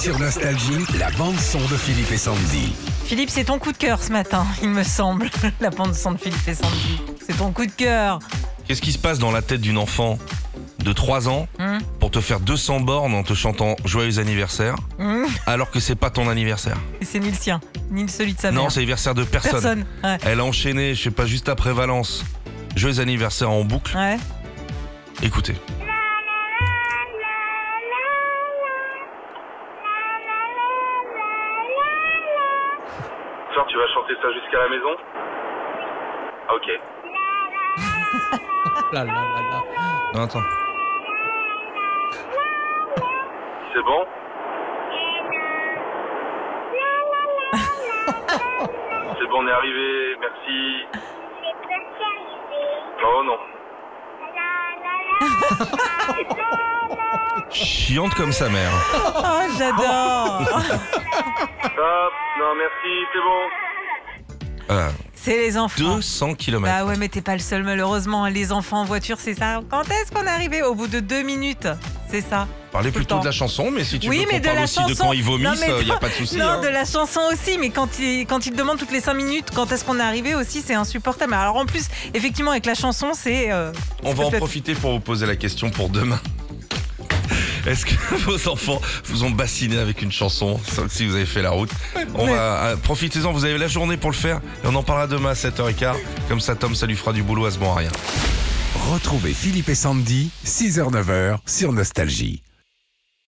Sur Nostalgie, la bande-son de Philippe et Sandy. Philippe, c'est ton coup de cœur ce matin, il me semble. La bande son de Philippe et Sandy. C'est ton coup de cœur. Qu'est-ce qui se passe dans la tête d'une enfant de 3 ans Hum, pour te faire 200 bornes en te chantant joyeux anniversaire hum. alors que c'est pas ton anniversaire? Et c'est ni le sien, ni celui de sa mère. Non, c'est l'anniversaire de personne. personne. Ouais. Elle a enchaîné, je sais pas, juste après Valence. Joyeux anniversaire en boucle. Ouais. Écoutez. Tu vas chanter ça jusqu'à la maison Ah, Ok. Là, là, là, là. Non, attends. C'est bon C'est bon, on est arrivé, merci. Oh non. Chiante comme sa mère. Oh, j'adore. Stop, non merci, c'est bon. Voilà. c'est les enfants. 200 km. Bah ouais, mais t'es pas le seul malheureusement. Les enfants en voiture, c'est ça. Quand est-ce qu'on est arrivé Au bout de deux minutes? C'est ça. Parlez plutôt temps. de la chanson, mais si tu oui, veux mais de parle la aussi chanson. de quand ils vomissent, il n'y a pas de souci. Non, hein. de la chanson aussi, mais quand il, quand il demande toutes les 5 minutes quand est-ce qu'on est arrivé aussi, c'est insupportable. Alors en plus, effectivement, avec la chanson, c'est. euh, On va en profiter pour vous poser la question pour demain. Est-ce que vos enfants vous ont bassiné avec une chanson sauf si vous avez fait la route On Mais- va euh, profitez-en, vous avez la journée pour le faire et on en parlera demain à 7h15. Comme ça Tom ça lui fera du boulot à ce bon à rien. Retrouvez Philippe et Sandy, 6h-9h sur Nostalgie.